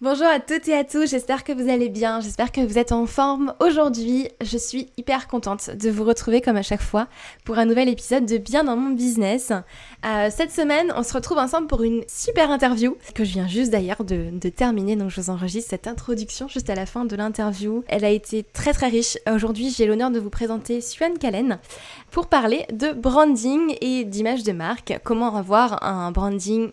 Bonjour à toutes et à tous, j'espère que vous allez bien, j'espère que vous êtes en forme. Aujourd'hui, je suis hyper contente de vous retrouver comme à chaque fois pour un nouvel épisode de Bien dans mon business. Euh, cette semaine, on se retrouve ensemble pour une super interview que je viens juste d'ailleurs de, terminer, donc je vous enregistre cette introduction juste à la fin de l'interview. Elle a été très très riche. Aujourd'hui, j'ai l'honneur de vous présenter Suan Kalen pour parler de branding et d'image de marque, comment avoir un branding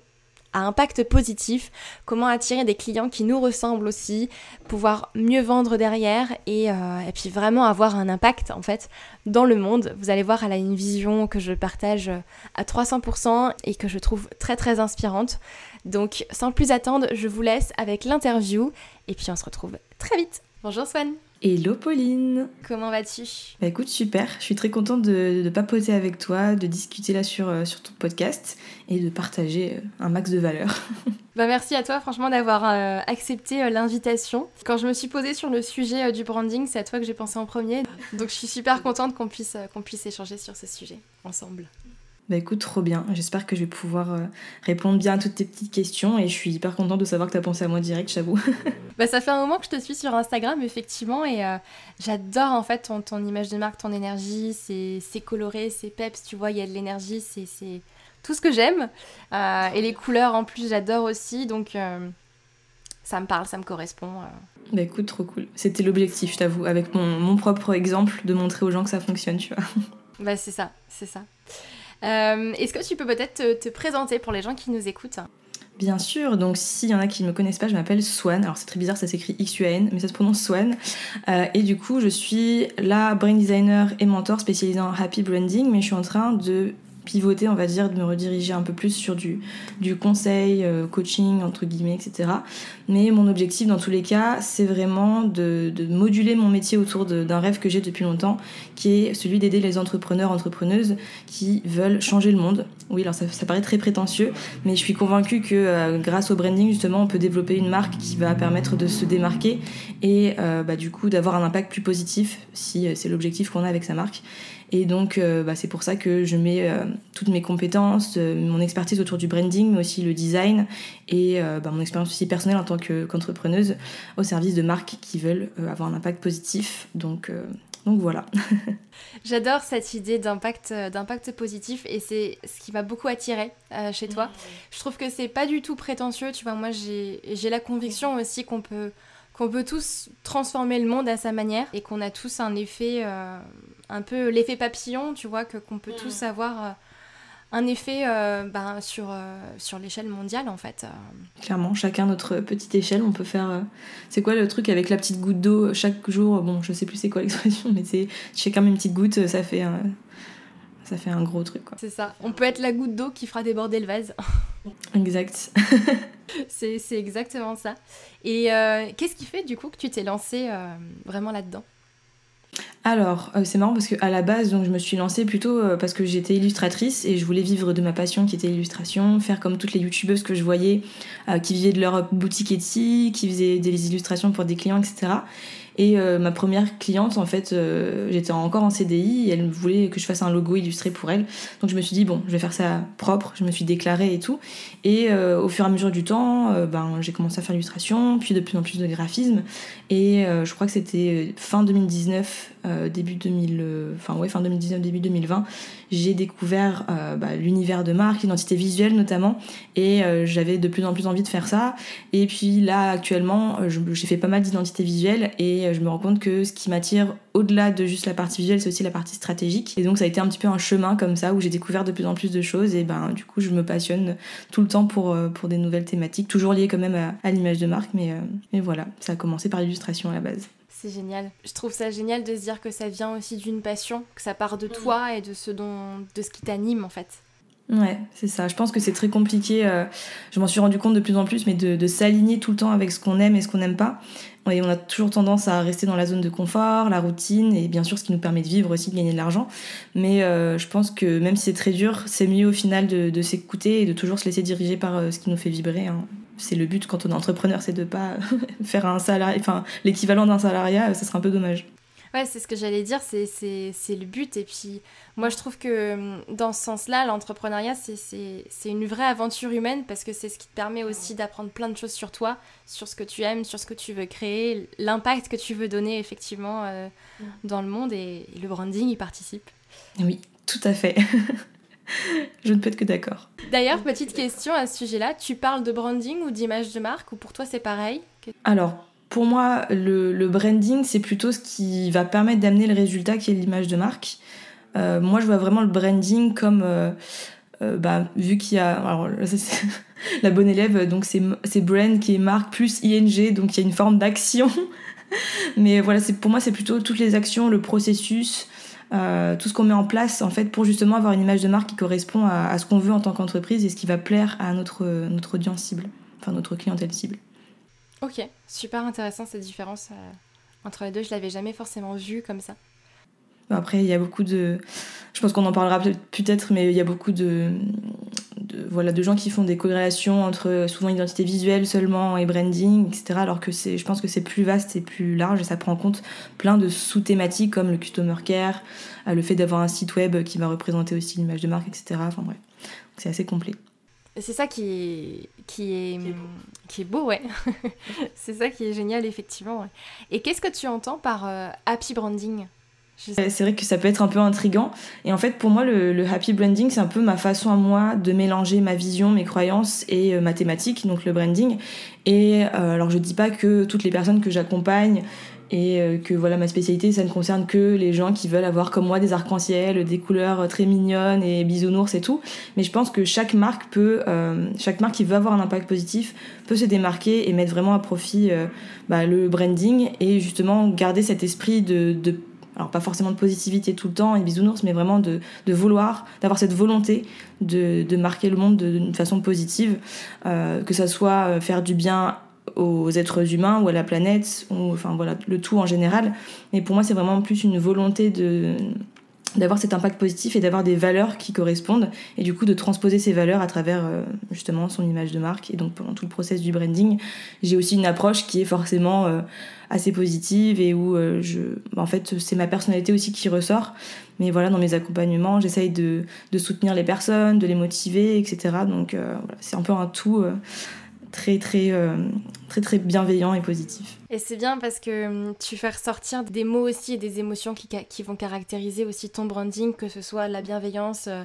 à impact positif, comment attirer des clients qui nous ressemblent aussi, pouvoir mieux vendre derrière et, euh, et, puis vraiment avoir un impact en fait dans le monde. Vous allez voir, elle a une vision que je partage à 300% et que je trouve très très inspirante. Donc sans plus attendre, je vous laisse avec l'interview et puis on se retrouve très vite. Bonjour Swan Hello Pauline Comment vas-tu? Bah écoute, super, je suis très contente de, de papoter avec toi, de discuter là sur, euh, sur ton podcast et de partager euh, un max de valeur. Bah merci à toi franchement d'avoir euh, accepté l'invitation. Quand je me suis posée sur le sujet du branding, c'est à toi que j'ai pensé en premier. Donc je suis super contente qu'on puisse, qu'on puisse échanger sur ce sujet ensemble. Bah écoute, trop bien. J'espère que je vais pouvoir euh, répondre bien à toutes tes petites questions et je suis hyper contente de savoir que tu as pensé à moi direct, j'avoue. bah ça fait un moment que je te suis sur Instagram, effectivement, et euh, j'adore en fait ton, ton, image de marque, ton énergie, c'est coloré, c'est peps, tu vois, il y a de l'énergie, c'est tout ce que j'aime. Euh, et les couleurs en plus, j'adore aussi, donc ça me parle, ça me correspond. Bah écoute, trop cool. C'était l'objectif, je t'avoue, avec mon, mon propre exemple, de montrer aux gens que ça fonctionne, tu vois. Bah c'est ça, c'est ça. Euh, est-ce que tu peux peut-être te, présenter pour les gens qui nous écoutent Bien sûr, donc s'il y en a qui ne me connaissent pas, je m'appelle Swan. Alors c'est très bizarre, ça s'écrit X-U-A-N, mais ça se prononce Swan. Euh, et du coup, je suis la brand designer et mentor spécialisée en happy branding, mais je suis en train de pivoter, on va dire, de me rediriger un peu plus sur du, conseil, euh, coaching, entre guillemets, etc. Mais mon objectif, dans tous les cas, c'est vraiment de, moduler mon métier autour d'un rêve que j'ai depuis longtemps, qui est celui d'aider les entrepreneurs, entrepreneuses qui veulent changer le monde. Oui, alors ça, ça paraît très prétentieux, mais je suis convaincue que euh, grâce au branding, justement, on peut développer une marque qui va permettre de se démarquer et euh, bah, du coup d'avoir un impact plus positif si c'est l'objectif qu'on a avec sa marque. Et donc, euh, bah, c'est pour ça que je mets euh, toutes mes compétences, euh, mon expertise autour du branding, mais aussi le design et bah, mon expérience aussi personnelle en tant qu'entrepreneuse au service de marques qui veulent avoir un impact positif. Donc, donc voilà. J'adore cette idée d'impact, d'impact positif et c'est ce qui m'a beaucoup attiré chez toi. Je trouve que c'est pas du tout prétentieux. Tu vois, moi j'ai, j'ai la conviction aussi qu'on peut qu'on peut tous transformer le monde à sa manière et qu'on a tous un effet, euh, un peu l'effet papillon, tu vois, que qu'on peut mm. tous avoir euh, un effet euh, ben, sur, sur l'échelle mondiale en fait. Clairement, chacun notre petite échelle, on peut faire. c'est quoi le truc avec la petite goutte d'eau chaque jour Bon, je sais plus c'est quoi l'expression, mais c'est chacun met une petite goutte, ça fait un, ça fait un gros truc. C'est ça. On peut être la goutte d'eau qui fera déborder le vase. exact. c'est exactement ça. Et euh, qu'est-ce qui fait du coup que tu t'es lancée euh, vraiment là-dedans? Alors, euh, c'est marrant parce qu'à la base, je me suis lancée plutôt parce que j'étais illustratrice et je voulais vivre de ma passion qui était l'illustration, faire comme toutes les youtubeuses que je voyais qui vivaient de leur boutique Etsy, qui faisaient des illustrations pour des clients, etc. Et euh, ma première cliente, en fait, euh, j'étais encore en CDI et elle voulait que je fasse un logo illustré pour elle. Donc je me suis dit, bon, je vais faire ça propre, je me suis déclarée et tout. Et euh, au fur et à mesure du temps, ben, j'ai commencé à faire l'illustration, puis de plus en plus de graphisme. Et je crois que c'était fin 2019, début 2000, enfin ouais, fin 2019, début 2020, j'ai découvert bah, l'univers de marque, l'identité visuelle notamment. Et j'avais de plus en plus envie de faire ça. Et puis là, actuellement, j'ai fait pas mal d'identité visuelle et euh, je me rends compte que ce qui m'attire au-delà de juste la partie visuelle, c'est aussi la partie stratégique. Et donc ça a été un petit peu un chemin comme ça où j'ai découvert de plus en plus de choses et ben du coup je me passionne tout le temps pour, euh, pour des nouvelles thématiques, toujours liées quand même à, l'image de marque, mais, euh, mais voilà, ça a commencé par l'illustration à la base. C'est génial. Je trouve ça génial de se dire que ça vient aussi d'une passion, que ça part de toi et de ce dont, de ce qui t'anime en fait. Ouais, c'est ça. Je pense que c'est très compliqué. Je m'en suis rendu compte de plus en plus, mais de, s'aligner tout le temps avec ce qu'on aime et ce qu'on n'aime pas. Et on a toujours tendance à rester dans la zone de confort, la routine, et bien sûr ce qui nous permet de vivre aussi, de gagner de l'argent. Mais euh, je pense que même si c'est très dur, c'est mieux au final de, s'écouter et de toujours se laisser diriger par euh, ce qui nous fait vibrer. Hein. C'est le but quand on est entrepreneur, c'est de pas faire un salarié, enfin l'équivalent d'un salariat, ça serait un peu dommage. Ouais, c'est ce que j'allais dire, c'est le but. Et puis, moi, je trouve que hum, dans ce sens-là, l'entrepreneuriat, c'est une vraie aventure humaine parce que c'est ce qui te permet aussi d'apprendre plein de choses sur toi, sur ce que tu aimes, sur ce que tu veux créer, l'impact que tu veux donner effectivement euh, mm. dans le monde. Et, le branding y participe. Oui, tout à fait. je ne peux être que d'accord. D'ailleurs, petite question à ce sujet-là, tu parles de branding ou d'image de marque ou pour toi c'est pareil? Alors, pour moi, le, branding, c'est plutôt ce qui va permettre d'amener le résultat qui est l'image de marque. Euh, moi, je vois vraiment le branding comme, euh, euh, bah, vu qu'il y a, alors la bonne élève, donc c'est brand qui est marque plus ing, donc il y a une forme d'action. Mais voilà, c'est pour moi, c'est plutôt toutes les actions, le processus, tout ce qu'on met en place en fait pour justement avoir une image de marque qui correspond à, ce qu'on veut en tant qu'entreprise et ce qui va plaire à notre audience cible, enfin notre clientèle cible. Ok, super intéressant cette différence euh, entre les deux. Je l'avais jamais forcément vue comme ça. Après, il y a beaucoup de. Je pense qu'on en parlera peut-être, mais il y a beaucoup de, voilà, de gens qui font des corrélations entre souvent identité visuelle seulement et branding, etc. Alors que je pense que c'est plus vaste et plus large et ça prend en compte plein de sous-thématiques comme le customer care, euh, le fait d'avoir un site web qui va représenter aussi l'image de marque, etc. Enfin bref, c'est assez complet. C'est ça qui est, qui est, qui est beau, ouais. c'est ça qui est génial, effectivement. Et qu'est-ce que tu entends par euh, happy branding? C'est vrai que ça peut être un peu intrigant. Et en fait, pour moi, le, happy branding, c'est un peu ma façon à moi de mélanger ma vision, mes croyances et euh, ma thématique, donc le branding. Et euh, alors, je dis pas que toutes les personnes que j'accompagne et euh, que voilà ma spécialité ça ne concerne que les gens qui veulent avoir comme moi des arcs-en-ciel des couleurs très mignonnes et bisounours et tout. Mais je pense que chaque marque peut euh, chaque marque qui veut avoir un impact positif peut se démarquer et mettre vraiment à profit euh, bah, le branding et justement garder cet esprit de, alors pas forcément de positivité tout le temps et bisounours, mais vraiment de, de vouloir, d'avoir cette volonté de, de, marquer le monde d'une façon positive, que ça soit faire du bien aux êtres humains ou à la planète, ou enfin voilà, le tout en général. Mais pour moi, c'est vraiment plus une volonté de d'avoir cet impact positif et d'avoir des valeurs qui correspondent et du coup de transposer ces valeurs à travers euh, justement son image de marque. Et donc pendant tout le process du branding j'ai aussi une approche qui est forcément euh, assez positive et où euh, je en fait c'est ma personnalité aussi qui ressort. Mais voilà dans mes accompagnements j'essaye de, de, soutenir les personnes de les motiver etc donc voilà, c'est un peu un tout très euh, très très bienveillant et positif. Et c'est bien parce que hum, tu fais ressortir des mots aussi et des émotions qui, vont caractériser aussi ton branding, que ce soit la bienveillance, euh,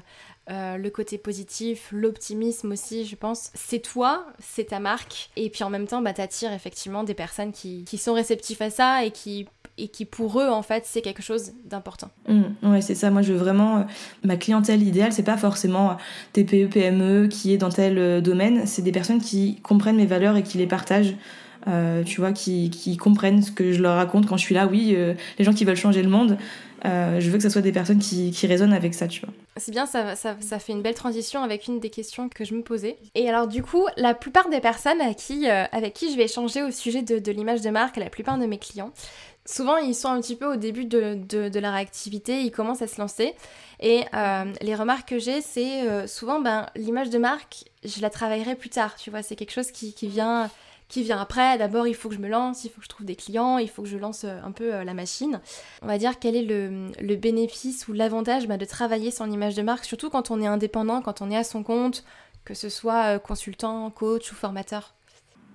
euh, le côté positif, l'optimisme aussi, je pense. C'est toi, c'est ta marque, et puis en même temps, bah, t'attires effectivement des personnes qui, qui sont réceptives à ça et qui et qui pour eux en fait c'est quelque chose d'important. Mmh, ouais c'est ça, moi je veux vraiment euh, ma clientèle idéale c'est pas forcément euh, TPE PME qui est dans tel euh, domaine, c'est des personnes qui comprennent mes valeurs et qui les partagent. tu vois, qui, qui, comprennent ce que je leur raconte quand je suis là. Oui, les gens qui veulent changer le monde, je veux que ce soit des personnes qui, qui résonnent avec ça, tu vois. C'est bien, ça, ça, ça, fait une belle transition avec une des questions que je me posais. Et alors du coup, la plupart des personnes à qui, avec qui je vais échanger au sujet de, de l'image de marque, la plupart de mes clients, souvent ils sont un petit peu au début de, de, leur activité, ils commencent à se lancer. Et euh, les remarques que j'ai, c'est euh, souvent ben, l'image de marque, je la travaillerai plus tard, tu vois, c'est quelque chose qui, qui, vient, qui vient après. D'abord, il faut que je me lance, il faut que je trouve des clients, il faut que je lance euh, un peu la machine. On va dire quel est le, le bénéfice ou l'avantage ben, de travailler son image de marque, surtout quand on est indépendant, quand on est à son compte, que ce soit consultant, coach ou formateur?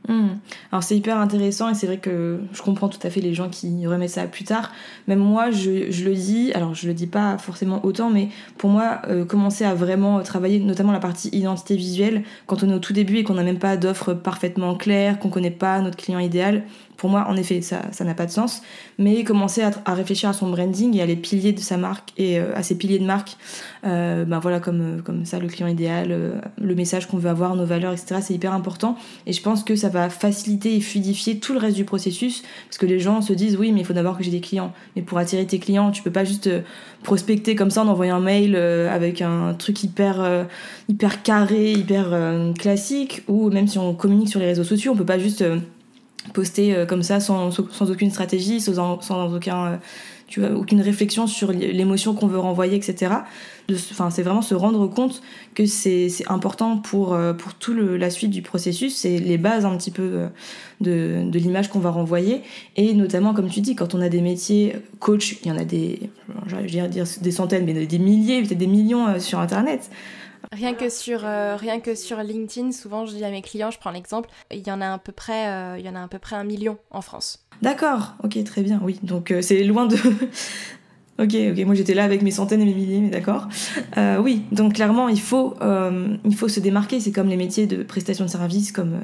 Hmm. Alors c'est hyper intéressant et c'est vrai que je comprends tout à fait les gens qui remettent ça plus tard. Même moi, je, le dis, alors je le dis pas forcément autant, mais pour moi, euh, commencer à vraiment travailler notamment la partie identité visuelle, quand on est au tout début et qu'on n'a même pas d'offre parfaitement claire, qu'on connaît pas notre client idéal, pour moi, en effet, ça n'a pas de sens. Mais commencer à, réfléchir à son branding et à les piliers de sa marque et à ses piliers de marque, ben voilà, comme, comme ça, le client idéal, le message qu'on veut avoir, nos valeurs, etc., c'est hyper important. Et je pense que ça va faciliter et fluidifier tout le reste du processus parce que les gens se disent oui, mais il faut d'abord que j'ai des clients. Mais pour attirer tes clients, tu peux pas juste prospecter comme ça en envoyant un mail avec un truc hyper, hyper carré, hyper classique ou même si on communique sur les réseaux sociaux, on peut pas juste euh, poster euh, comme ça sans, sans, aucune stratégie, sans, sans aucun, euh, tu vois, aucune réflexion sur l'émotion qu'on veut renvoyer, etc. Enfin, c'est vraiment se rendre compte que c'est important pour, pour tout la suite du processus, c'est les bases un petit peu de, de l'image qu'on va renvoyer. Et notamment, comme tu dis, quand on a des métiers coach, il y en a des, je vais dire des centaines, mais des milliers, peut-être des millions sur Internet. Rien que sur euh, rien que sur LinkedIn, souvent je dis à mes clients, je prends l'exemple, il y en a à peu près euh, il y en a à peu près un million en France. D'accord, ok, très bien, oui. Donc euh, c'est loin de. Ok, ok, moi j'étais là avec mes centaines et mes milliers, mais d'accord. oui, donc clairement il faut il faut se démarquer. C'est comme les métiers de prestation de services, comme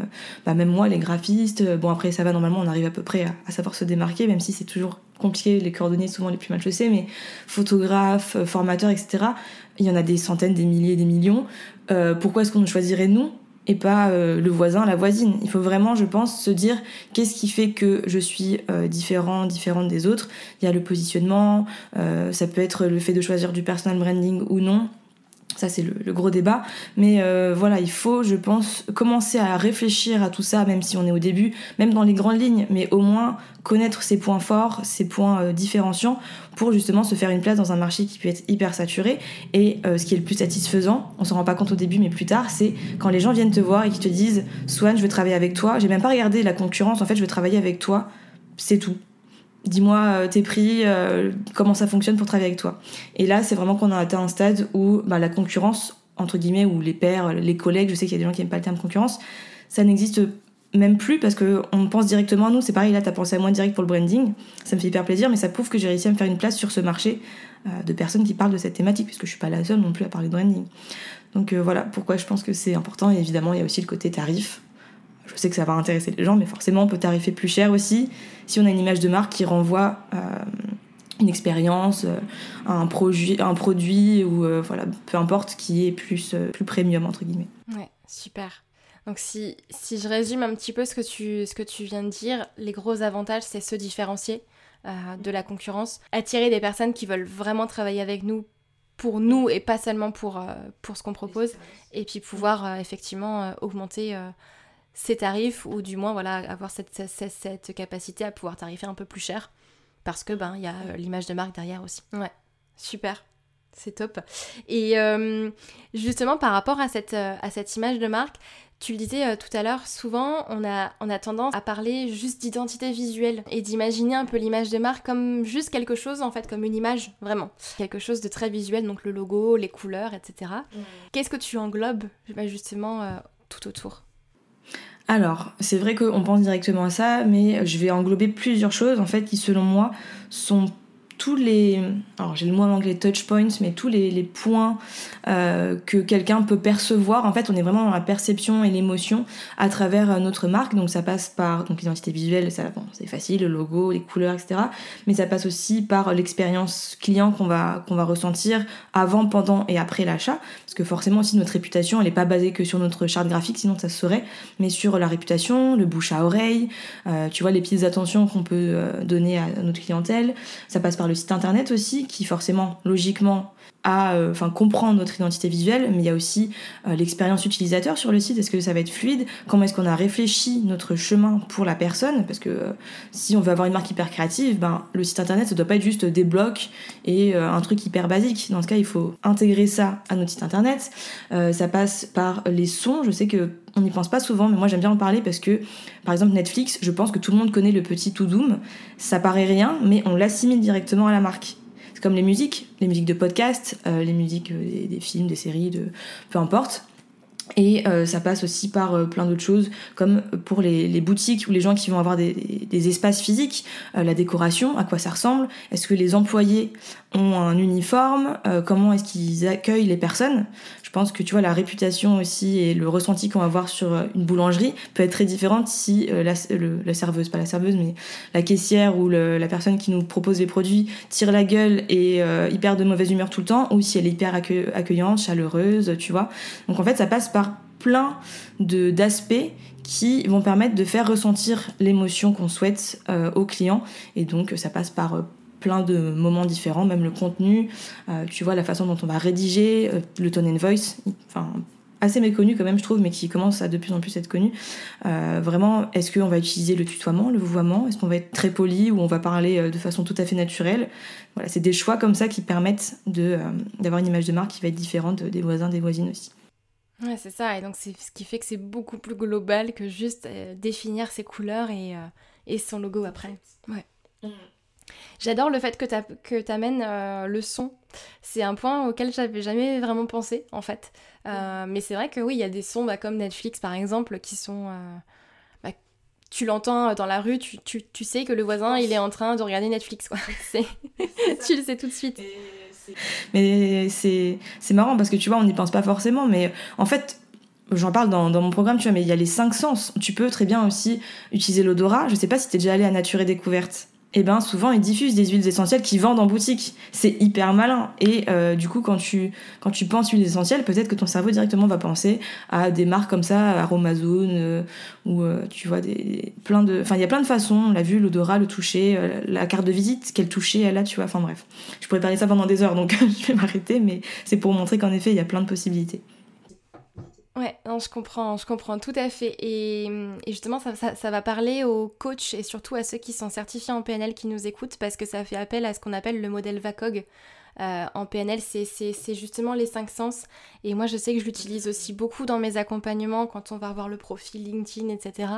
bah, même moi les graphistes. Bon après ça va normalement, on arrive à peu près à, savoir se démarquer, même si c'est toujours compliqué, les coordonnées souvent les plus mal chaussées, mais photographe, formateur, etc il y en a des centaines, des milliers, des millions. Euh, pourquoi est-ce qu'on choisirait nous? Et pas euh, le voisin, la voisine Il faut vraiment, je pense, se dire qu'est-ce qui fait que je suis euh, différent, différente des autres. Il y a le positionnement, ça peut être le fait de choisir du personal branding ou non. Ça, c'est le, gros débat. Mais voilà, il faut, je pense, commencer à réfléchir à tout ça, même si on est au début, même dans les grandes lignes, mais au moins connaître ses points forts, ses points différenciants, pour justement se faire une place dans un marché qui peut être hyper saturé. Et euh, ce qui est le plus satisfaisant, on s'en rend pas compte au début, mais plus tard, c'est quand les gens viennent te voir et qui te disent Swan, je veux travailler avec toi. J'ai même pas regardé la concurrence, en fait, je veux travailler avec toi. C'est tout. Dis-moi euh, tes prix, euh, comment ça fonctionne pour travailler avec toi. Et là, c'est vraiment qu'on a atteint un stade où bah, la concurrence, entre guillemets, ou les pairs, les collègues, je sais qu'il y a des gens qui n'aiment pas le terme concurrence, ça n'existe même plus parce que on pense directement à nous. C'est pareil, là, t'as pensé à moi direct pour le branding. Ça me fait hyper plaisir, mais ça prouve que j'ai réussi à me faire une place sur ce marché euh, de personnes qui parlent de cette thématique, puisque je suis pas la seule non plus à parler de branding. Donc voilà pourquoi je pense que c'est important. Et évidemment, il y a aussi le côté tarif. Je sais que ça va intéresser les gens, mais forcément, on peut tarifer plus cher aussi si on a une image de marque qui renvoie euh, une expérience, un produit, un produit ou voilà, peu importe, qui est plus, plus premium entre guillemets. Ouais, super. Donc si, si je résume un petit peu ce que tu, ce que tu viens de dire, les gros avantages, c'est se différencier euh, de la concurrence, attirer des personnes qui veulent vraiment travailler avec nous pour nous et pas seulement pour, euh, pour ce qu'on propose, et puis pouvoir euh, effectivement augmenter ses tarifs ou du moins voilà avoir cette, cette, cette, capacité à pouvoir tarifer un peu plus cher parce que ben il y a l'image de marque derrière aussi. Ouais, super. C'est top. Et justement, par rapport à cette, à cette image de marque, tu le disais euh, tout à l'heure, souvent on a, on a tendance à parler juste d'identité visuelle et d'imaginer un peu l'image de marque comme juste quelque chose en fait, comme une image vraiment. Quelque chose de très visuel, donc le logo, les couleurs, etc. Qu'est-ce que tu englobes bah, justement euh, tout autour? Alors, c'est vrai qu'on pense directement à ça, mais je vais englober plusieurs choses en fait qui, selon moi, sont tous les, alors j'ai le mot en anglais touch points, mais tous les, points euh, que quelqu'un peut percevoir. En fait, on est vraiment dans la perception et l'émotion à travers euh, notre marque. Donc ça passe par l'identité visuelle, ça bon, c'est facile, le logo, les couleurs, etc. Mais ça passe aussi par l'expérience client qu'on va qu'on va ressentir avant, pendant et après l'achat, parce que forcément aussi notre réputation, elle n'est pas basée que sur notre charte graphique, sinon ça se serait, mais sur la réputation, le bouche à oreille, euh, tu vois les petites attentions qu'on peut donner à notre clientèle. Ça passe par le site internet aussi, qui forcément, logiquement, à euh, enfin comprendre notre identité visuelle, mais il y a aussi euh, l'expérience utilisateur sur le site. Est-ce que ça va être fluide? Comment est-ce qu'on a réfléchi notre chemin pour la personne? Parce que euh, si on veut avoir une marque hyper créative, ben le site internet ça doit pas être juste des blocs et un truc hyper basique. Dans ce cas, il faut intégrer ça à notre site internet. ça passe par les sons. Je sais que on n'y pense pas souvent, mais moi j'aime bien en parler parce que, par exemple, Netflix, je pense que tout le monde connaît le petit to doom. Ça paraît rien, mais on l'assimile directement à la marque. C'est comme les musiques, les musiques de podcast, euh, les musiques euh, des, films, des séries, peu importe. Et euh, ça passe aussi par plein d'autres choses, comme pour les, boutiques ou les gens qui vont avoir des, espaces physiques, la décoration, à quoi ça ressemble, est-ce que les employés ont un uniforme, comment est-ce qu'ils accueillent les personnes. Je pense que tu vois la réputation aussi et le ressenti qu'on va avoir sur une boulangerie peut être très différente si la, la, serveuse, pas la serveuse, mais la caissière ou la personne qui nous propose les produits tire la gueule et hyper de mauvaise humeur tout le temps, ou si elle est hyper accueillante, chaleureuse, tu vois. Donc en fait, ça passe par plein d'aspects qui vont permettre de faire ressentir l'émotion qu'on souhaite euh, au client et donc ça passe par euh, plein de moments différents, même le contenu, euh, tu vois la façon dont on va rédiger, le tone and voice, enfin assez méconnu quand même je trouve, mais qui commence à de plus en plus être connu. vraiment, est-ce qu'on va utiliser le tutoiement, le vouvoiement? Est-ce qu'on va être très poli ou on va parler de façon tout à fait naturelle? Voilà, c'est des choix comme ça qui permettent de d'avoir une image de marque qui va être différente des voisins, des voisines aussi. Ouais, c'est ça. Et donc, c'est ce qui fait que c'est beaucoup plus global que juste euh, définir ses couleurs et, euh, et, son logo après. Ouais. Mm. J'adore le fait que tu amènes euh, le son. C'est un point auquel j'avais jamais vraiment pensé, en fait. Mm. Mais c'est vrai que oui, il y a des sons bah, comme Netflix, par exemple, qui sont... Bah, tu l'entends dans la rue, tu, tu, tu, sais que le voisin, il est en train de regarder Netflix. Quoi. tu le sais tout de suite. Mais c'est marrant parce que tu vois, on n'y pense pas forcément, mais en fait, j'en parle dans, dans, mon programme, tu vois, mais il y a les cinq sens. Tu peux très bien aussi utiliser l'odorat. Je sais pas si t'es déjà allé à Nature et Découverte eh ben souvent ils diffusent des huiles essentielles qui vendent en boutique. C'est hyper malin. Et euh, du coup, quand tu, quand tu penses huiles essentielles, peut-être que ton cerveau directement va penser à des marques comme ça, Aromazone, euh, ou euh, tu vois, des, plein de. Enfin, il y a plein de façons, la vue, l'odorat, le toucher, la carte de visite, quel toucher elle a, tu vois. Enfin bref. Je pourrais parler ça pendant des heures, donc je vais m'arrêter, mais c'est pour montrer qu'en effet, il y a plein de possibilités. Ouais, je comprends, je comprends tout à fait. Et, justement, ça, va parler aux coachs et surtout à ceux qui sont certifiés en PNL qui nous écoutent parce que ça fait appel à ce qu'on appelle le modèle VACOG. Euh, en PNL, c'est justement les cinq sens. Et moi, je sais que je l'utilise aussi beaucoup dans mes accompagnements quand on va voir le profil LinkedIn, etc.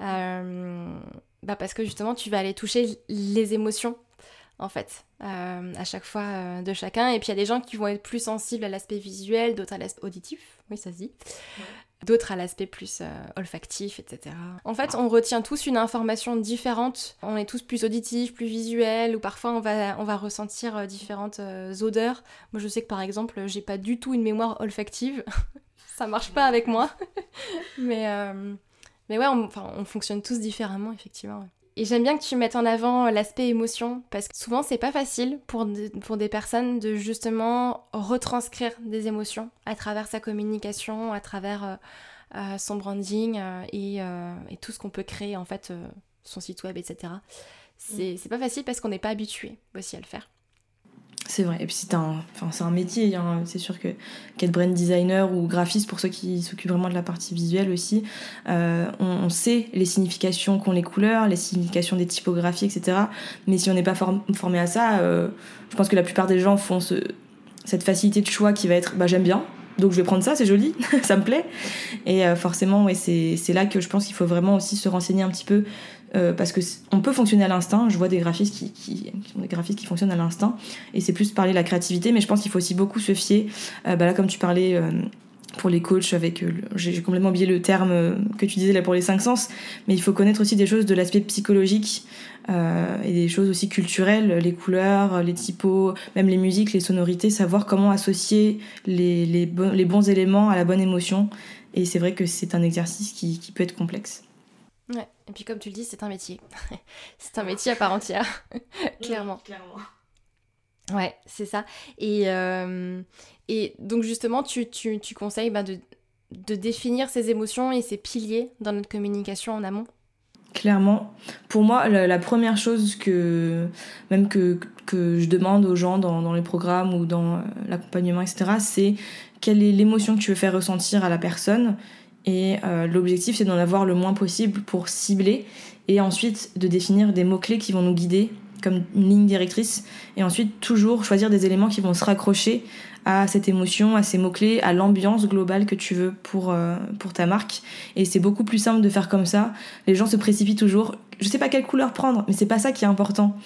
Euh, bah parce que justement, tu vas aller toucher les émotions en fait, euh, à chaque fois euh, de chacun. Et puis il y a des gens qui vont être plus sensibles à l'aspect visuel, d'autres à l'aspect auditif, oui ça se dit, d'autres à l'aspect plus euh, olfactif, etc. En fait, on retient tous une information différente, on est tous plus auditifs, plus visuels, ou parfois on va, on va ressentir différentes odeurs. Moi je sais que par exemple, j'ai pas du tout une mémoire olfactive, ça marche pas avec moi, mais, mais ouais, on, on fonctionne tous différemment, effectivement. Et j'aime bien que tu mettes en avant l'aspect émotion, parce que souvent c'est pas facile pour, pour des personnes de justement retranscrire des émotions à travers sa communication, à travers euh, euh, son branding euh, et, et, tout ce qu'on peut créer en fait, son site web, etc. C'est mm. pas facile parce qu'on n'est pas habitué aussi à le faire. C'est vrai. Et puis c'est un, métier. Hein. C'est sûr que qu'être brand designer ou graphiste pour ceux qui s'occupent vraiment de la partie visuelle aussi, euh, on, sait les significations qu'ont les couleurs, les significations des typographies, etc. Mais si on n'est pas formé à ça, euh, je pense que la plupart des gens font ce, cette facilité de choix qui va être, bah j'aime bien, donc je vais prendre ça, c'est joli, ça me plaît. Et euh, forcément, c'est là que je pense qu'il faut vraiment aussi se renseigner un petit peu euh, parce que on peut fonctionner à l'instinct. Je vois des graphistes qui, sont des graphistes qui fonctionnent à l'instinct, et c'est plus parler de la créativité. Mais je pense qu'il faut aussi beaucoup se fier. Euh, bah là, comme tu parlais. Euh, pour les coachs avec j'ai complètement oublié le terme que tu disais là pour les cinq sens mais il faut connaître aussi des choses de l'aspect psychologique et des choses aussi culturelles les couleurs les typos même les musiques les sonorités savoir comment associer les, bons éléments à la bonne émotion et c'est vrai que c'est un exercice qui peut être complexe Ouais, et puis comme tu le dis, c'est un métier. c'est un métier à part entière, clairement. clairement. Ouais, c'est ça. Et, euh, et donc justement, tu, tu, tu conseilles bah, de, de définir ces émotions et ces piliers dans notre communication en amont? Clairement. Pour moi, la, première chose que même que, que, je demande aux gens dans, dans les programmes ou dans euh, l'accompagnement, etc., c'est quelle est l'émotion que tu veux faire ressentir à la personne et euh, l'objectif, c'est d'en avoir le moins possible pour cibler et ensuite de définir des mots-clés qui vont nous guider comme une ligne directrice. Et ensuite, toujours choisir des éléments qui vont se raccrocher à cette émotion, à ces mots-clés, à l'ambiance globale que tu veux pour, euh, pour ta marque. Et c'est beaucoup plus simple de faire comme ça. Les gens se précipitent toujours. Je sais pas quelle couleur prendre, mais c'est pas ça qui est important.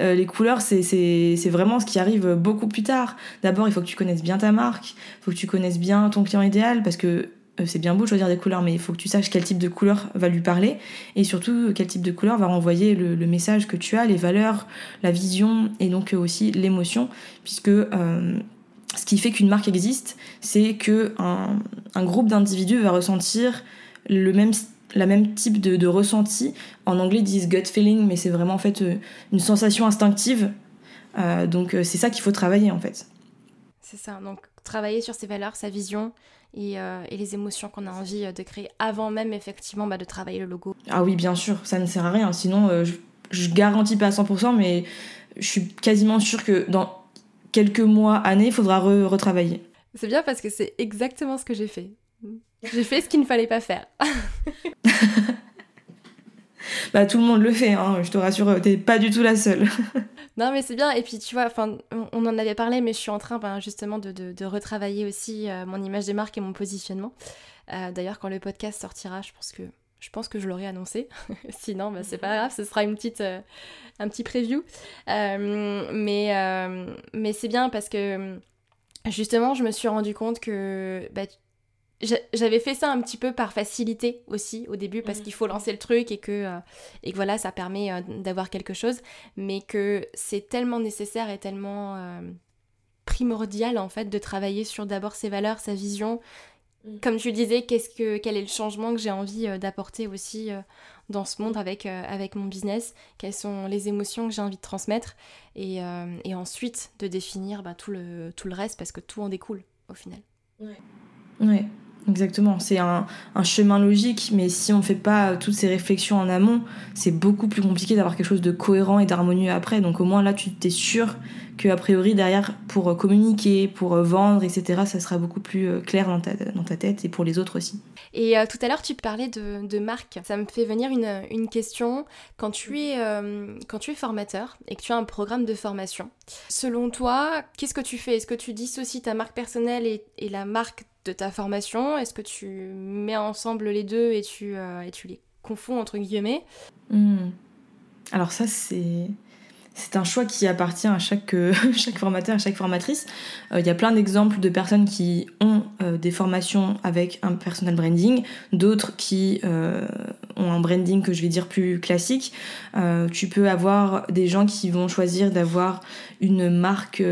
Euh, les couleurs, c'est vraiment ce qui arrive beaucoup plus tard. D'abord, il faut que tu connaisses bien ta marque, il faut que tu connaisses bien ton client idéal, parce que c'est bien beau de choisir des couleurs, mais il faut que tu saches quel type de couleur va lui parler et surtout quel type de couleur va renvoyer le, message que tu as, les valeurs, la vision et donc aussi l'émotion, puisque euh, ce qui fait qu'une marque existe, c'est que un, groupe d'individus va ressentir le même la même type de, ressenti. En anglais, ils disent gut feeling, mais c'est vraiment en fait euh, une sensation instinctive. Euh, donc euh, c'est ça qu'il faut travailler en fait. C'est ça. Donc travailler sur ses valeurs, sa vision et, les émotions qu'on a envie de créer avant même effectivement bah, de travailler le logo. Ah oui, bien sûr, ça ne sert à rien. Sinon, je, je garantis pas à 100%, mais je suis quasiment sûre que dans quelques mois, années, il faudra retravailler. C'est bien parce que c'est exactement ce que j'ai fait. J'ai fait ce qu'il ne fallait pas faire. bah tout le monde le fait, hein, je te rassure, t'es pas du tout la seule. non mais c'est bien, et puis tu vois, on en avait parlé, mais je suis en train ben, justement de, retravailler aussi euh, mon image des marques et mon positionnement. Euh, d'ailleurs, quand le podcast sortira, je pense que je pense que je l'aurais annoncé. Sinon, bah, c'est pas grave, ce sera euh, un petit preview. mais mais c'est bien parce que justement, je me suis rendu compte que bah, j'avais fait ça un petit peu par facilité aussi au début parce mm. qu'il faut lancer le truc et que, euh, et voilà ça permet euh, d'avoir quelque chose mais que c'est tellement nécessaire et tellement euh, primordial en fait de travailler sur d'abord ses valeurs, sa vision. Mm. Comme tu disais, qu'est-ce que, quel est le changement que j'ai envie d'apporter aussi dans ce monde avec, avec mon business? Quelles sont les émotions que j'ai envie de transmettre? Et, et ensuite de définir bah, tout, le, tout le reste parce que tout en découle au final. Ouais. Ouais. Exactement, c'est un, chemin logique, mais si on ne fait pas toutes ces réflexions en amont, c'est beaucoup plus compliqué d'avoir quelque chose de cohérent et d'harmonieux après. Donc au moins là, tu t'es sûr que a priori derrière, pour communiquer, pour vendre, etc., ça sera beaucoup plus euh, clair dans ta, dans ta tête et pour les autres aussi. Et euh, tout à l'heure, tu parlais de, de, marque. Ça me fait venir une, une question. Quand tu, es, euh, quand tu es formateur et que tu as un programme de formation, selon toi, qu'est-ce que tu fais? Est-ce que tu dissocies ta marque personnelle et, et la marque de ta formation Est-ce que tu mets ensemble les deux et tu, euh, et tu les confonds entre guillemets? Hmm. Alors ça c'est c'est un choix qui appartient à chaque, euh, chaque formateur, à chaque formatrice. Euh, il y a plein d'exemples de personnes qui ont des formations avec un personal branding, d'autres qui ont un branding que je vais dire plus classique. tu peux avoir des gens qui vont choisir d'avoir une marque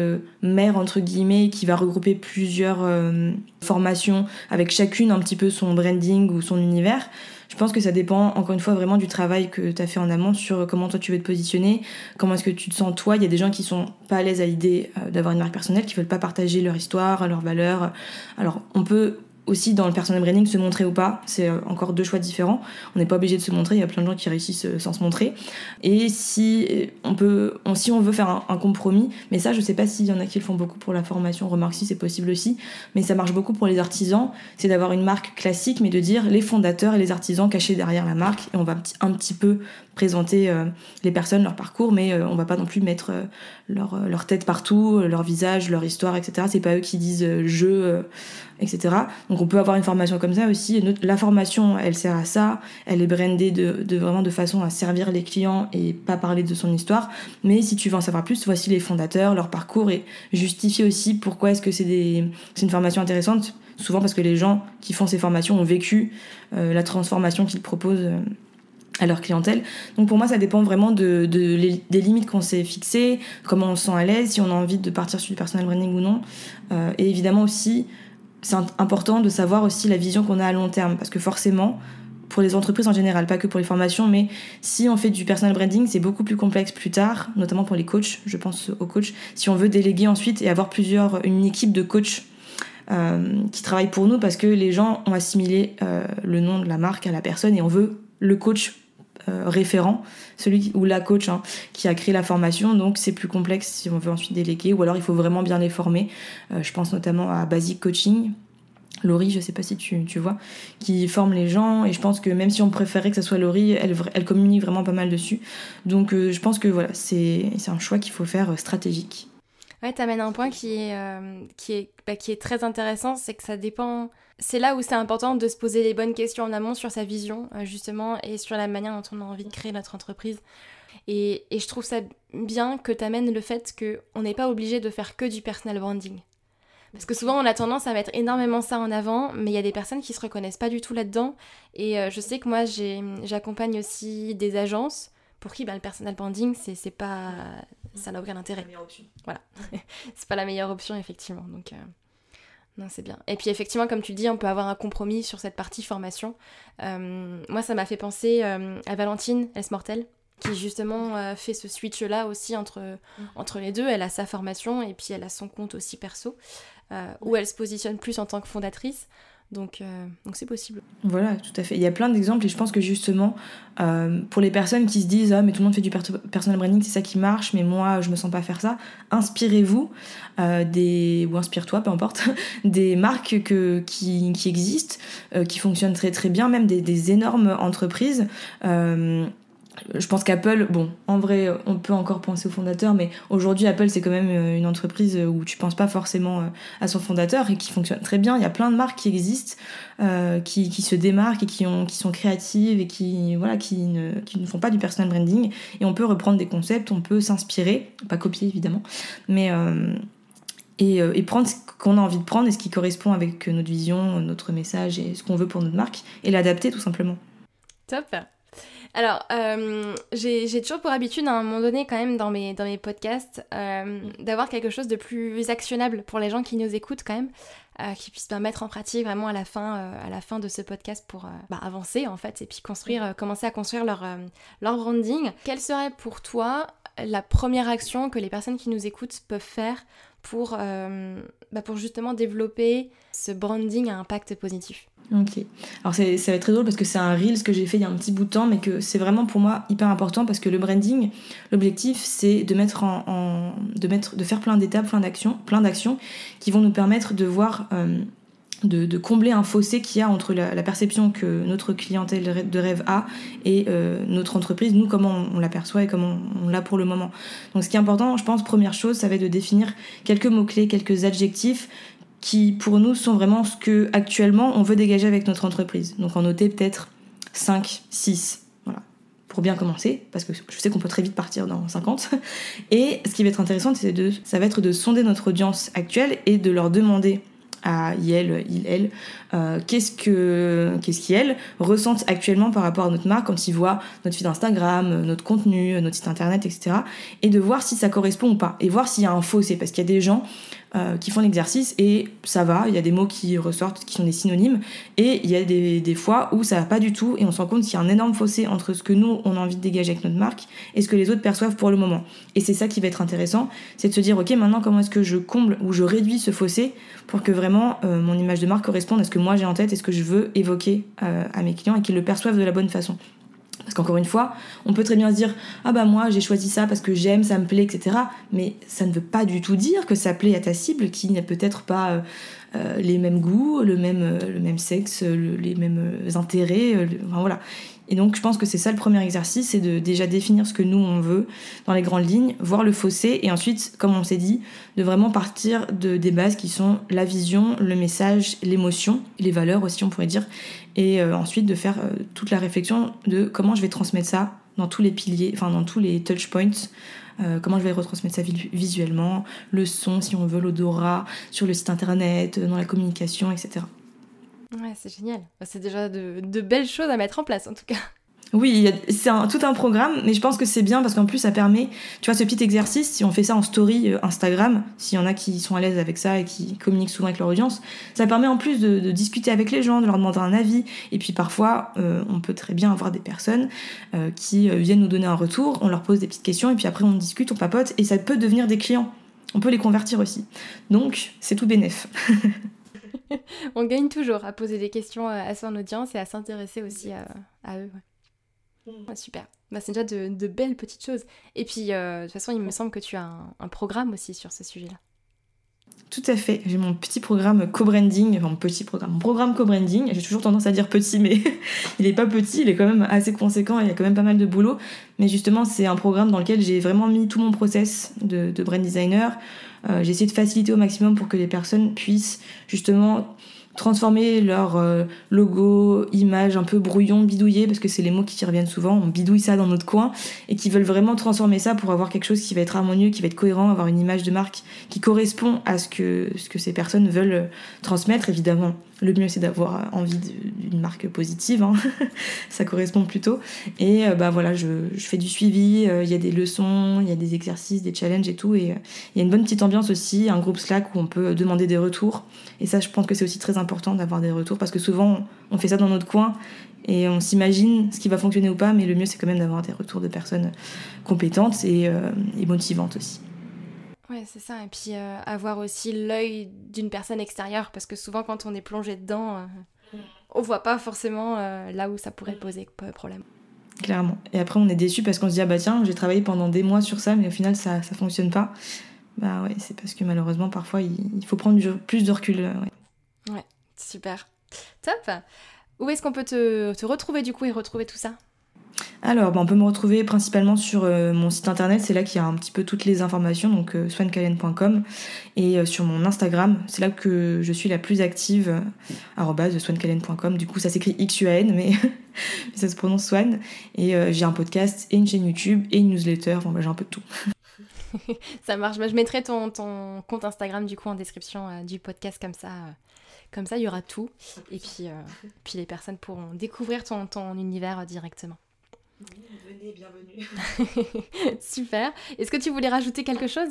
mère entre guillemets qui va regrouper plusieurs euh, formations avec chacune un petit peu son branding ou son univers. Je pense que ça dépend encore une fois vraiment du travail que tu as fait en amont sur comment toi tu veux te positionner, comment est-ce que tu te sens toi. Il y a des gens qui sont pas à l'aise à l'idée euh, d'avoir une marque personnelle, qui veulent pas partager leur histoire, leurs valeurs. Alors on peut aussi dans le personal branding se montrer ou pas, c'est euh, encore deux choix différents. On n'est pas obligé de se montrer, il y a plein de gens qui réussissent euh, sans se montrer. Et si euh, on peut, si on veut faire un, compromis, mais ça je sais pas s'il y en a qui le font beaucoup pour la formation, remarque si c'est possible aussi, mais ça marche beaucoup pour les artisans, c'est d'avoir une marque classique, mais de dire les fondateurs et les artisans cachés derrière la marque, et on va un petit peu présenter les personnes, leur parcours, mais on va pas non plus mettre leur, leur tête partout, leur visage, leur histoire, etc. C'est pas eux qui disent je etc. Donc on peut avoir une formation comme ça aussi. La formation, elle sert à ça. Elle est brandée de, vraiment de façon à servir les clients et pas parler de son histoire. Mais si tu veux en savoir plus, voici les fondateurs, leur parcours et justifier aussi pourquoi est-ce que c'est une formation intéressante. Souvent parce que les gens qui font ces formations ont vécu euh, la transformation qu'ils proposent. Euh, à leur clientèle. Donc pour moi, ça dépend vraiment de, des limites qu'on s'est fixées, comment on se sent à l'aise, si on a envie de partir sur du personal branding ou non. Euh, et évidemment aussi, c'est important de savoir aussi la vision qu'on a à long terme, parce que forcément, pour les entreprises en général, pas que pour les formations, mais si on fait du personal branding, c'est beaucoup plus complexe plus tard, notamment pour les coachs, je pense aux coachs, si on veut déléguer ensuite et avoir plusieurs, une équipe de coachs euh, qui travaillent pour nous, parce que les gens ont assimilé euh, le nom de la marque à la personne et on veut le coach euh, référent, celui ou la coach hein, qui a créé la formation. Donc c'est plus complexe si on veut ensuite déléguer, ou alors il faut vraiment bien les former. Euh, je pense notamment à Basic Coaching. Laurie, je sais pas si tu, tu, vois, qui forme les gens et je pense que même si on préférait que ce soit Laurie, elle, elle communique vraiment pas mal dessus. Donc euh, je pense que voilà, c'est un choix qu'il faut faire stratégique. Ouais, t'amènes un point qui est, qui est, bah, qui est très intéressant, c'est que ça dépend c'est là où c'est important de se poser les bonnes questions en amont sur sa vision, euh, justement, et sur la manière dont on a envie de créer notre entreprise. Et, je trouve ça bien que tu amènes le fait qu'on n'est pas obligé de faire que du personal branding. Parce que souvent on a tendance à mettre énormément ça en avant, mais il y a des personnes qui se reconnaissent pas du tout là-dedans. Et euh, je sais que moi j'accompagne aussi des agences pour qui bah, le personal branding, c'est pas, ça n'a aucun intérêt. Voilà, c'est pas la meilleure option effectivement. Donc non, c'est bien. Et puis effectivement, comme tu dis, on peut avoir un compromis sur cette partie formation. moi, ça m'a fait penser à Valentine S. Mortel, qui justement euh, fait ce switch-là aussi entre, mm. entre les deux. Elle a sa formation et puis elle a son compte aussi perso, euh, où elle se positionne plus en tant que fondatrice. Donc, euh, donc c'est possible. Voilà, tout à fait. Il y a plein d'exemples et je pense que justement, pour les personnes qui se disent Ah, mais tout le monde fait du personal branding, c'est ça qui marche, mais moi, je me sens pas faire ça, inspirez-vous des, ou inspire-toi, peu importe, des marques que, qui, qui existent, qui fonctionnent très très bien, même des, des énormes entreprises je pense qu'Apple, bon, en vrai, on peut encore penser au fondateur, mais aujourd'hui, Apple, c'est quand même euh, une entreprise où tu penses pas forcément euh, à son fondateur et qui fonctionne très bien. Il y a plein de marques qui existent, euh, qui, qui, se démarquent et qui, ont, qui sont créatives et qui, voilà, qui, ne, qui ne font pas du personal branding. Et on peut reprendre des concepts, on peut s'inspirer, pas copier évidemment, mais. et, et, prendre ce qu'on a envie de prendre et ce qui correspond avec notre vision, notre message et ce qu'on veut pour notre marque et l'adapter tout simplement. Top. Alors, euh, j'ai toujours pour habitude, à un moment donné, quand même, dans mes, dans mes podcasts, euh, d'avoir quelque chose de plus actionnable pour les gens qui nous écoutent, quand même, euh, qui puissent bah, mettre en pratique vraiment à la fin, à la fin de ce podcast pour bah, avancer, en fait, et puis construire, commencer à construire leur, leur branding. Quelle serait pour toi la première action que les personnes qui nous écoutent peuvent faire pour, bah, pour justement développer ce branding à impact positif Ok. Alors ça va être très drôle parce que c'est un Reels que j'ai fait il y a un petit bout de temps, mais que c'est vraiment pour moi hyper important parce que le branding, l'objectif c'est de mettre en, de mettre, de faire plein d'étapes, plein d'actions, plein d'actions qui vont nous permettre de voir, euh, de, combler un fossé qu'il y a entre la, perception que notre clientèle de rêve a et euh, notre entreprise, nous comment on, l'aperçoit et comment on, l'a pour le moment. Donc ce qui est important, je pense, première chose, ça va être de définir quelques mots clés, quelques adjectifs qui pour nous sont vraiment ce que actuellement on veut dégager avec notre entreprise. Donc en noter peut-être 5, 6, voilà, pour bien commencer, parce que je sais qu'on peut très vite partir dans 50. Et ce qui va être intéressant, c'est de, ça va être de sonder notre audience actuelle et de leur demander à elle, il, elle, euh, qu'est-ce que qu'est-ce ressentent actuellement par rapport à notre marque quand ils voient notre feed Instagram, notre contenu, notre site internet, etc. Et de voir si ça correspond ou pas. Et voir s'il y a un fossé, parce qu'il y a des gens euh, qui font l'exercice et ça va, il y a des mots qui ressortent qui sont des synonymes et il y a des, des fois où ça va pas du tout et on se rend compte qu'il y a un énorme fossé entre ce que nous on a envie de dégager avec notre marque et ce que les autres perçoivent pour le moment. Et c'est ça qui va être intéressant, c'est de se dire ok maintenant comment est-ce que je comble ou je réduis ce fossé pour que vraiment euh, mon image de marque corresponde à ce que moi j'ai en tête et ce que je veux évoquer euh, à mes clients et qu'ils le perçoivent de la bonne façon. Parce qu'encore une fois, on peut très bien se dire ah bah moi j'ai choisi ça parce que j'aime, ça me plaît, etc. Mais ça ne veut pas du tout dire que ça plaît à ta cible qui n'a peut-être pas euh, euh, les mêmes goûts, le même, euh, le même sexe, les mêmes intérêts. enfin, voilà. Et donc je pense que c'est ça le premier exercice, c'est de déjà définir ce que nous on veut dans les grandes lignes, voir le fossé et ensuite, comme on s'est dit, de vraiment partir de des bases qui sont la vision, le message, l'émotion, les valeurs aussi on pourrait dire, et euh, ensuite de faire euh, toute la réflexion de comment je vais transmettre ça dans tous les piliers, enfin dans tous les touch points. Euh, comment je vais retransmettre ça visuellement, le son si on veut, l'odorat, sur le site internet, dans la communication, etc. Ouais, c'est génial. C'est déjà de, belles choses à mettre en place en tout cas. Oui, c'est tout un programme, mais je pense que c'est bien parce qu'en plus ça permet, tu vois, ce petit exercice, si on fait ça en story euh, Instagram, s'il y en a qui sont à l'aise avec ça et qui communiquent souvent avec leur audience, ça permet en plus de, discuter avec les gens, de leur demander un avis, et puis parfois euh, on peut très bien avoir des personnes euh, qui viennent nous donner un retour, on leur pose des petites questions, et puis après on discute, on papote, et ça peut devenir des clients. On peut les convertir aussi. Donc c'est tout bénef. on gagne toujours à poser des questions à son audience et à s'intéresser aussi à, eux. Mm. super. Bah, c'est déjà de, belles petites choses. Et puis, euh, de toute façon, il me semble que tu as un, programme aussi sur ce sujet-là. Tout à fait. J'ai mon petit programme co-branding, enfin mon petit programme, mon programme co-branding. J'ai toujours tendance à dire petit, mais il est pas petit, il est quand même assez conséquent, il y a quand même pas mal de boulot. Mais justement, c'est un programme dans lequel j'ai vraiment mis tout mon process de, brand designer. Euh, j'ai essayé de faciliter au maximum pour que les personnes puissent justement transformer leur euh, logo, image un peu brouillon, bidouillé, parce que c'est les mots qui reviennent souvent, on bidouille ça dans notre coin, et qui veulent vraiment transformer ça pour avoir quelque chose qui va être harmonieux, qui va être cohérent, avoir une image de marque qui correspond à ce que, ce que ces personnes veulent transmettre, évidemment le mieux c'est d'avoir envie d'une marque positive, hein. ça correspond plutôt. Et bah voilà, je, je, fais du suivi, il y a des leçons, il y a des exercices, des challenges et tout. Et il y a une bonne petite ambiance aussi, un groupe Slack où on peut demander des retours. Et ça, je pense que c'est aussi très important d'avoir des retours parce que souvent on fait ça dans notre coin et on s'imagine ce qui va fonctionner ou pas, mais le mieux c'est quand même d'avoir des retours de personnes compétentes et, euh, motivantes aussi. Ouais, c'est ça. Et puis euh, avoir aussi l'œil d'une personne extérieure, parce que souvent quand on est plongé dedans, euh, on voit pas forcément là où ça pourrait poser problème. Clairement. Et après on est déçu parce qu'on se dit ah bah tiens j'ai travaillé pendant des mois sur ça, mais au final ça ça fonctionne pas. Bah ouais, c'est parce que malheureusement parfois il, faut prendre plus de recul. Ouais. ouais, super. Top. Où est-ce qu'on peut te, retrouver du coup et retrouver tout ça? Alors, bah, on peut me retrouver principalement sur euh, mon site internet, c'est là qu'il y a un petit peu toutes les informations, donc euh, swancalen.com, et euh, sur mon Instagram, c'est là que je suis la plus active, swancalen.com, du coup ça s'écrit X-U-A-N, mais ça se prononce Swan, et j'ai un podcast et une chaîne YouTube et une newsletter, bon, bah, j'ai un peu de tout. ça marche, bah, je mettrai ton, ton, compte Instagram du coup en description du podcast comme ça comme ça, il y aura tout. Et puis, euh, puis les personnes pourront découvrir ton, ton univers directement. venez, bienvenue. Super. Est-ce que tu voulais rajouter quelque chose?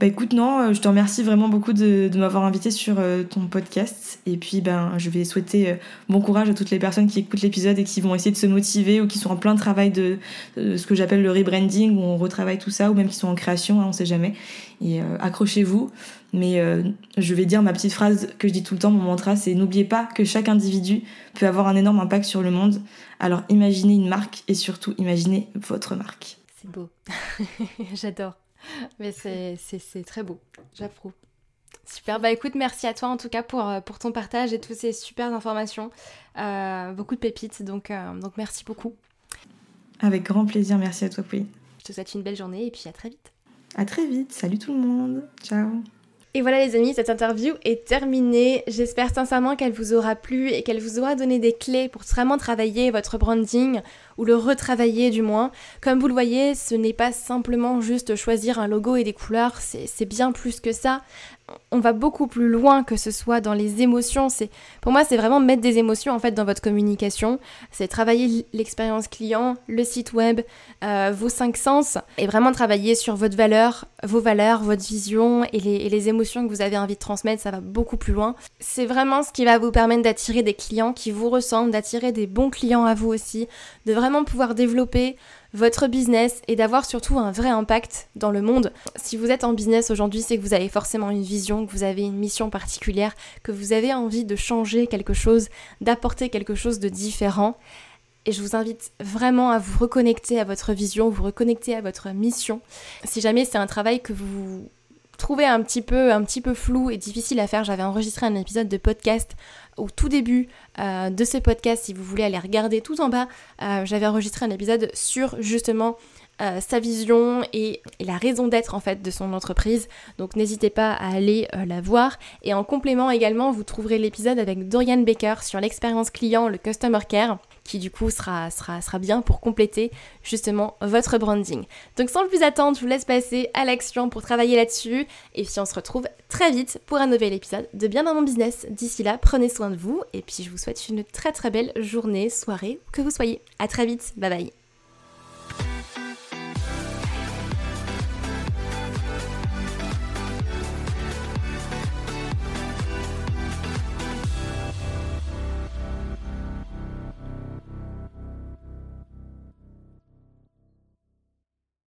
Bah écoute, non, euh, je te remercie vraiment beaucoup de, de m'avoir invité sur euh, ton podcast. Et puis, ben, je vais souhaiter bon courage à toutes les personnes qui écoutent l'épisode et qui vont essayer de se motiver ou qui sont en plein travail de, ce que j'appelle le rebranding, où on retravaille tout ça, ou même qui sont en création, hein, on sait jamais. Et accrochez-vous. Mais euh, je vais dire ma petite phrase que je dis tout le temps, mon mantra, c'est n'oubliez pas que chaque individu peut avoir un énorme impact sur le monde. Alors imaginez une marque et surtout imaginez votre marque. C'est beau. J'adore. Mais c'est très beau. J'approuve. Super, bah écoute, merci à toi en tout cas pour, euh, pour ton partage et toutes ces super informations. Euh, beaucoup de pépites, donc, donc merci beaucoup. Avec grand plaisir, merci à toi, Pauline. Je te souhaite une belle journée et puis à très vite. À très vite, salut tout le monde, ciao. Et voilà les amis, cette interview est terminée. J'espère sincèrement qu'elle vous aura plu et qu'elle vous aura donné des clés pour vraiment travailler votre branding ou le retravailler du moins. Comme vous le voyez, ce n'est pas simplement juste choisir un logo et des couleurs, c'est bien plus que ça on va beaucoup plus loin que ce soit dans les émotions. C'est pour moi, c'est vraiment mettre des émotions en fait dans votre communication. C'est travailler l'expérience client, le site web, euh, vos cinq sens, et vraiment travailler sur votre valeur, vos valeurs, votre vision et les, et les émotions que vous avez envie de transmettre. Ça va beaucoup plus loin. C'est vraiment ce qui va vous permettre d'attirer des clients qui vous ressemblent, d'attirer des bons clients à vous aussi, de vraiment pouvoir développer votre business et d'avoir surtout un vrai impact dans le monde. Si vous êtes en business aujourd'hui, c'est que vous avez forcément une vision, que vous avez une mission particulière, que vous avez envie de changer quelque chose, d'apporter quelque chose de différent. Et je vous invite vraiment à vous reconnecter à votre vision, vous reconnecter à votre mission. Si jamais c'est un travail que vous trouvez un petit peu un petit peu flou et difficile à faire, j'avais enregistré un épisode de podcast au tout début euh, de ce podcast, si vous voulez aller regarder tout en bas, euh, j'avais enregistré un épisode sur justement euh, sa vision et, la raison d'être en fait de son entreprise. Donc n'hésitez pas à aller la voir. Et en complément également, vous trouverez l'épisode avec Dorian Baker sur l'expérience client, le customer care qui du coup sera, sera, bien pour compléter justement votre branding. Donc sans plus attendre, je vous laisse passer à l'action pour travailler là-dessus et puis on se retrouve très vite pour un nouvel épisode de Bien dans mon business. D'ici là, prenez soin de vous et puis je vous souhaite une très très belle journée, soirée, que vous soyez. À très vite, bye bye.